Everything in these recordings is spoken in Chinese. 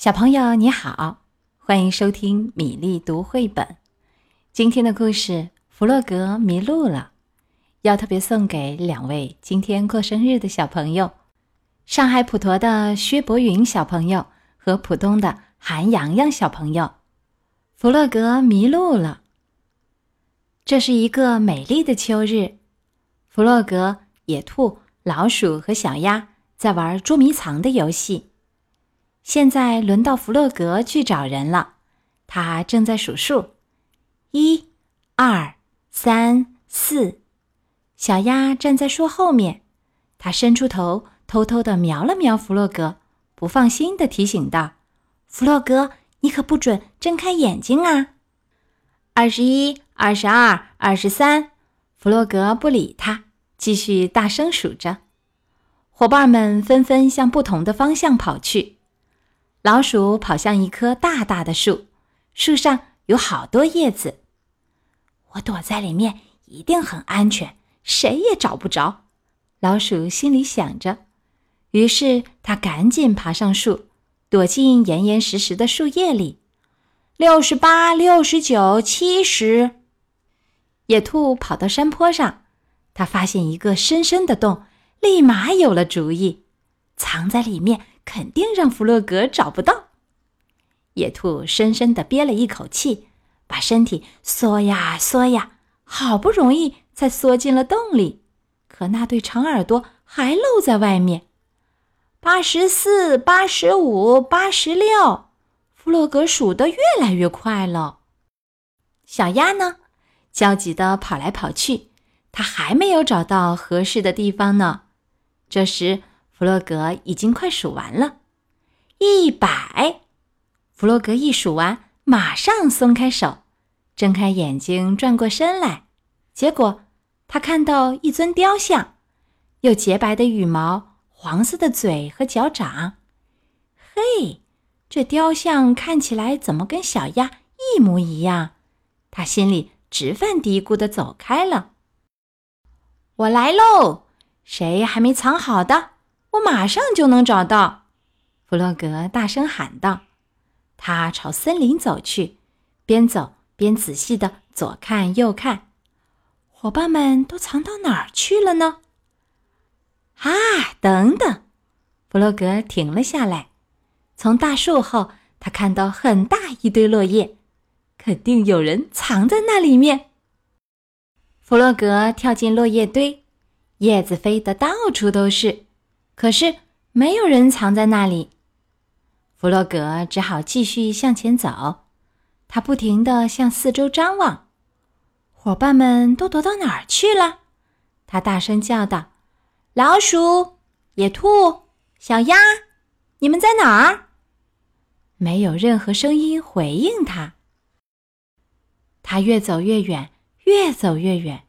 小朋友你好，欢迎收听米粒读绘本。今天的故事，弗洛格迷路了，要特别送给两位今天过生日的小朋友：上海普陀的薛博云小朋友和浦东的韩洋洋小朋友。弗洛格迷路了。这是一个美丽的秋日，弗洛格、野兔、老鼠和小鸭在玩捉迷藏的游戏。现在轮到弗洛格去找人了，他正在数数，一、二、三、四。小鸭站在树后面，它伸出头，偷偷地瞄了瞄弗洛格，不放心的提醒道：“弗洛格，你可不准睁开眼睛啊！”二十一、二十二、二十三。弗洛格不理他，继续大声数着。伙伴们纷纷向不同的方向跑去。老鼠跑向一棵大大的树，树上有好多叶子。我躲在里面一定很安全，谁也找不着。老鼠心里想着，于是它赶紧爬上树，躲进严严实实的树叶里。六十八、六十九、七十。野兔跑到山坡上，它发现一个深深的洞，立马有了主意，藏在里面。肯定让弗洛格找不到。野兔深深地憋了一口气，把身体缩呀缩呀，好不容易才缩进了洞里。可那对长耳朵还露在外面。八十四、八十五、八十六，弗洛格数得越来越快了。小鸭呢，焦急地跑来跑去，它还没有找到合适的地方呢。这时。弗洛格已经快数完了，一百。弗洛格一数完，马上松开手，睁开眼睛，转过身来。结果他看到一尊雕像，有洁白的羽毛、黄色的嘴和脚掌。嘿，这雕像看起来怎么跟小鸭一模一样？他心里直犯嘀咕的走开了。我来喽，谁还没藏好的？我马上就能找到，弗洛格大声喊道。他朝森林走去，边走边仔细的左看右看。伙伴们都藏到哪儿去了呢？啊，等等！弗洛格停了下来。从大树后，他看到很大一堆落叶，肯定有人藏在那里面。弗洛格跳进落叶堆，叶子飞得到处都是。可是没有人藏在那里，弗洛格只好继续向前走。他不停地向四周张望，伙伴们都躲到哪儿去了？他大声叫道：“老鼠、野兔、小鸭，你们在哪儿？”没有任何声音回应他。他越走越远，越走越远。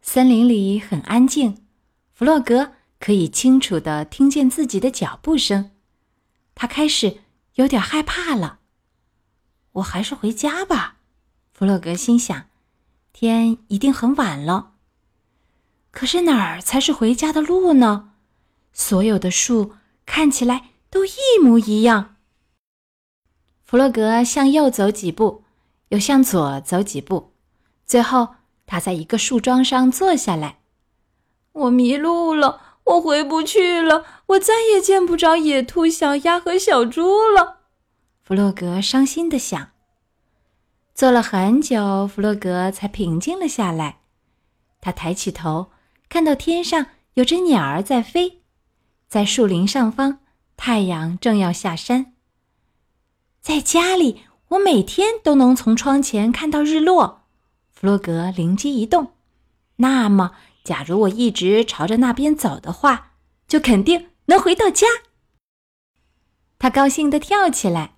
森林里很安静，弗洛格。可以清楚的听见自己的脚步声，他开始有点害怕了。我还是回家吧，弗洛格心想。天一定很晚了。可是哪儿才是回家的路呢？所有的树看起来都一模一样。弗洛格向右走几步，又向左走几步，最后他在一个树桩上坐下来。我迷路了。我回不去了，我再也见不着野兔、小鸭和小猪了。弗洛格伤心的想。坐了很久，弗洛格才平静了下来。他抬起头，看到天上有只鸟儿在飞，在树林上方，太阳正要下山。在家里，我每天都能从窗前看到日落。弗洛格灵机一动，那么。假如我一直朝着那边走的话，就肯定能回到家。他高兴地跳起来，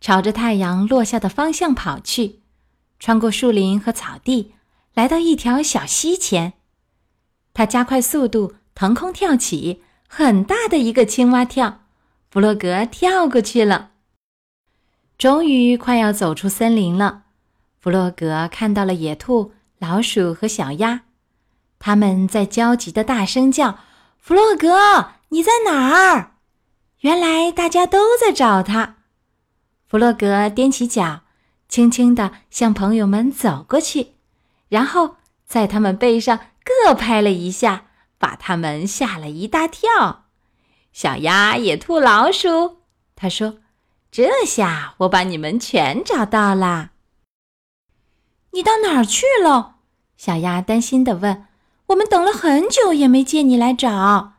朝着太阳落下的方向跑去，穿过树林和草地，来到一条小溪前。他加快速度，腾空跳起，很大的一个青蛙跳，弗洛格跳过去了。终于快要走出森林了，弗洛格看到了野兔、老鼠和小鸭。他们在焦急的大声叫：“弗洛格，你在哪儿？”原来大家都在找他。弗洛格踮起脚，轻轻地向朋友们走过去，然后在他们背上各拍了一下，把他们吓了一大跳。小鸭、野兔、老鼠，他说：“这下我把你们全找到了。”你到哪儿去了？小鸭担心地问。“我们等了很久也没见你来找。”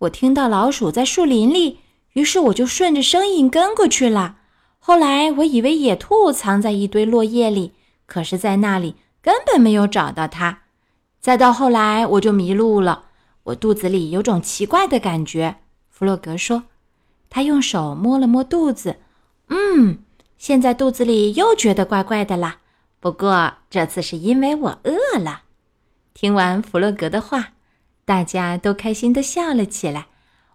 我听到老鼠在树林里。于是我就顺着声音跟过去了。后来我以为野兔藏在一堆落叶里，可是在那里根本没有找到它。再到后来我就迷路了，我肚子里有种奇怪的感觉。弗洛格说，他用手摸了摸肚子，嗯，现在肚子里又觉得怪怪的啦。不过这次是因为我饿了。听完弗洛格的话，大家都开心地笑了起来。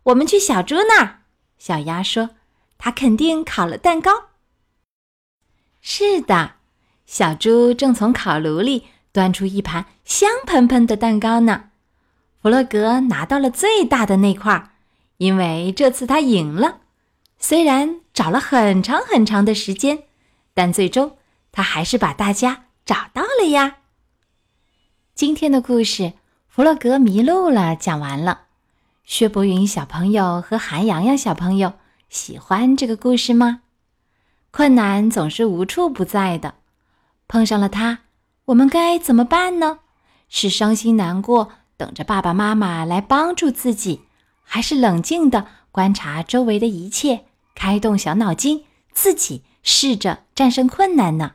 我们去小猪那儿。小鸭说：“它肯定烤了蛋糕。”是的，小猪正从烤炉里端出一盘香喷喷的蛋糕呢。弗洛格拿到了最大的那块，因为这次他赢了。虽然找了很长很长的时间，但最终他还是把大家找到了呀。今天的故事《弗洛格迷路了》讲完了。薛博云小朋友和韩阳阳小朋友喜欢这个故事吗？困难总是无处不在的，碰上了它，我们该怎么办呢？是伤心难过，等着爸爸妈妈来帮助自己，还是冷静地观察周围的一切，开动小脑筋，自己试着战胜困难呢？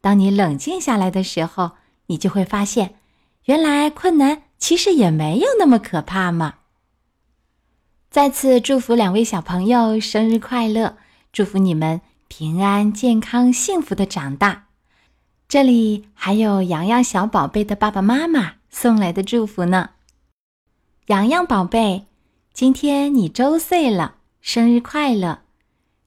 当你冷静下来的时候，你就会发现，原来困难其实也没有那么可怕嘛。再次祝福两位小朋友生日快乐！祝福你们平安、健康、幸福的长大。这里还有洋洋小宝贝的爸爸妈妈送来的祝福呢。洋洋宝贝，今天你周岁了，生日快乐！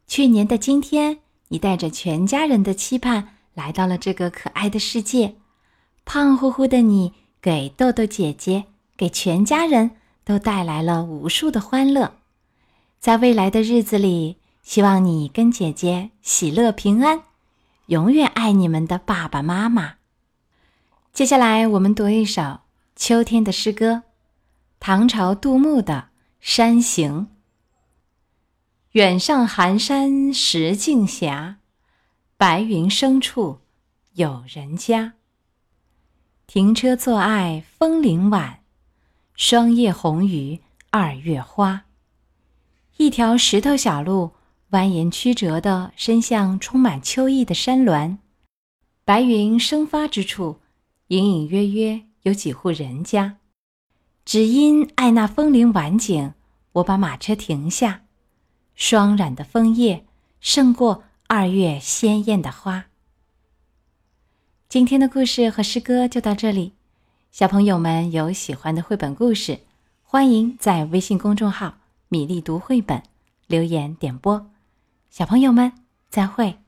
去年的今天，你带着全家人的期盼来到了这个可爱的世界。胖乎乎的你，给豆豆姐姐，给全家人。都带来了无数的欢乐，在未来的日子里，希望你跟姐姐喜乐平安，永远爱你们的爸爸妈妈。接下来，我们读一首秋天的诗歌，唐朝杜牧的《山行》。远上寒山石径斜，白云深处有人家。停车坐爱枫林晚。霜叶红于二月花。一条石头小路蜿蜒曲折地伸向充满秋意的山峦，白云生发之处，隐隐约约有几户人家。只因爱那枫林晚景，我把马车停下。霜染的枫叶胜过二月鲜艳的花。今天的故事和诗歌就到这里。小朋友们有喜欢的绘本故事，欢迎在微信公众号“米粒读绘本”留言点播。小朋友们，再会。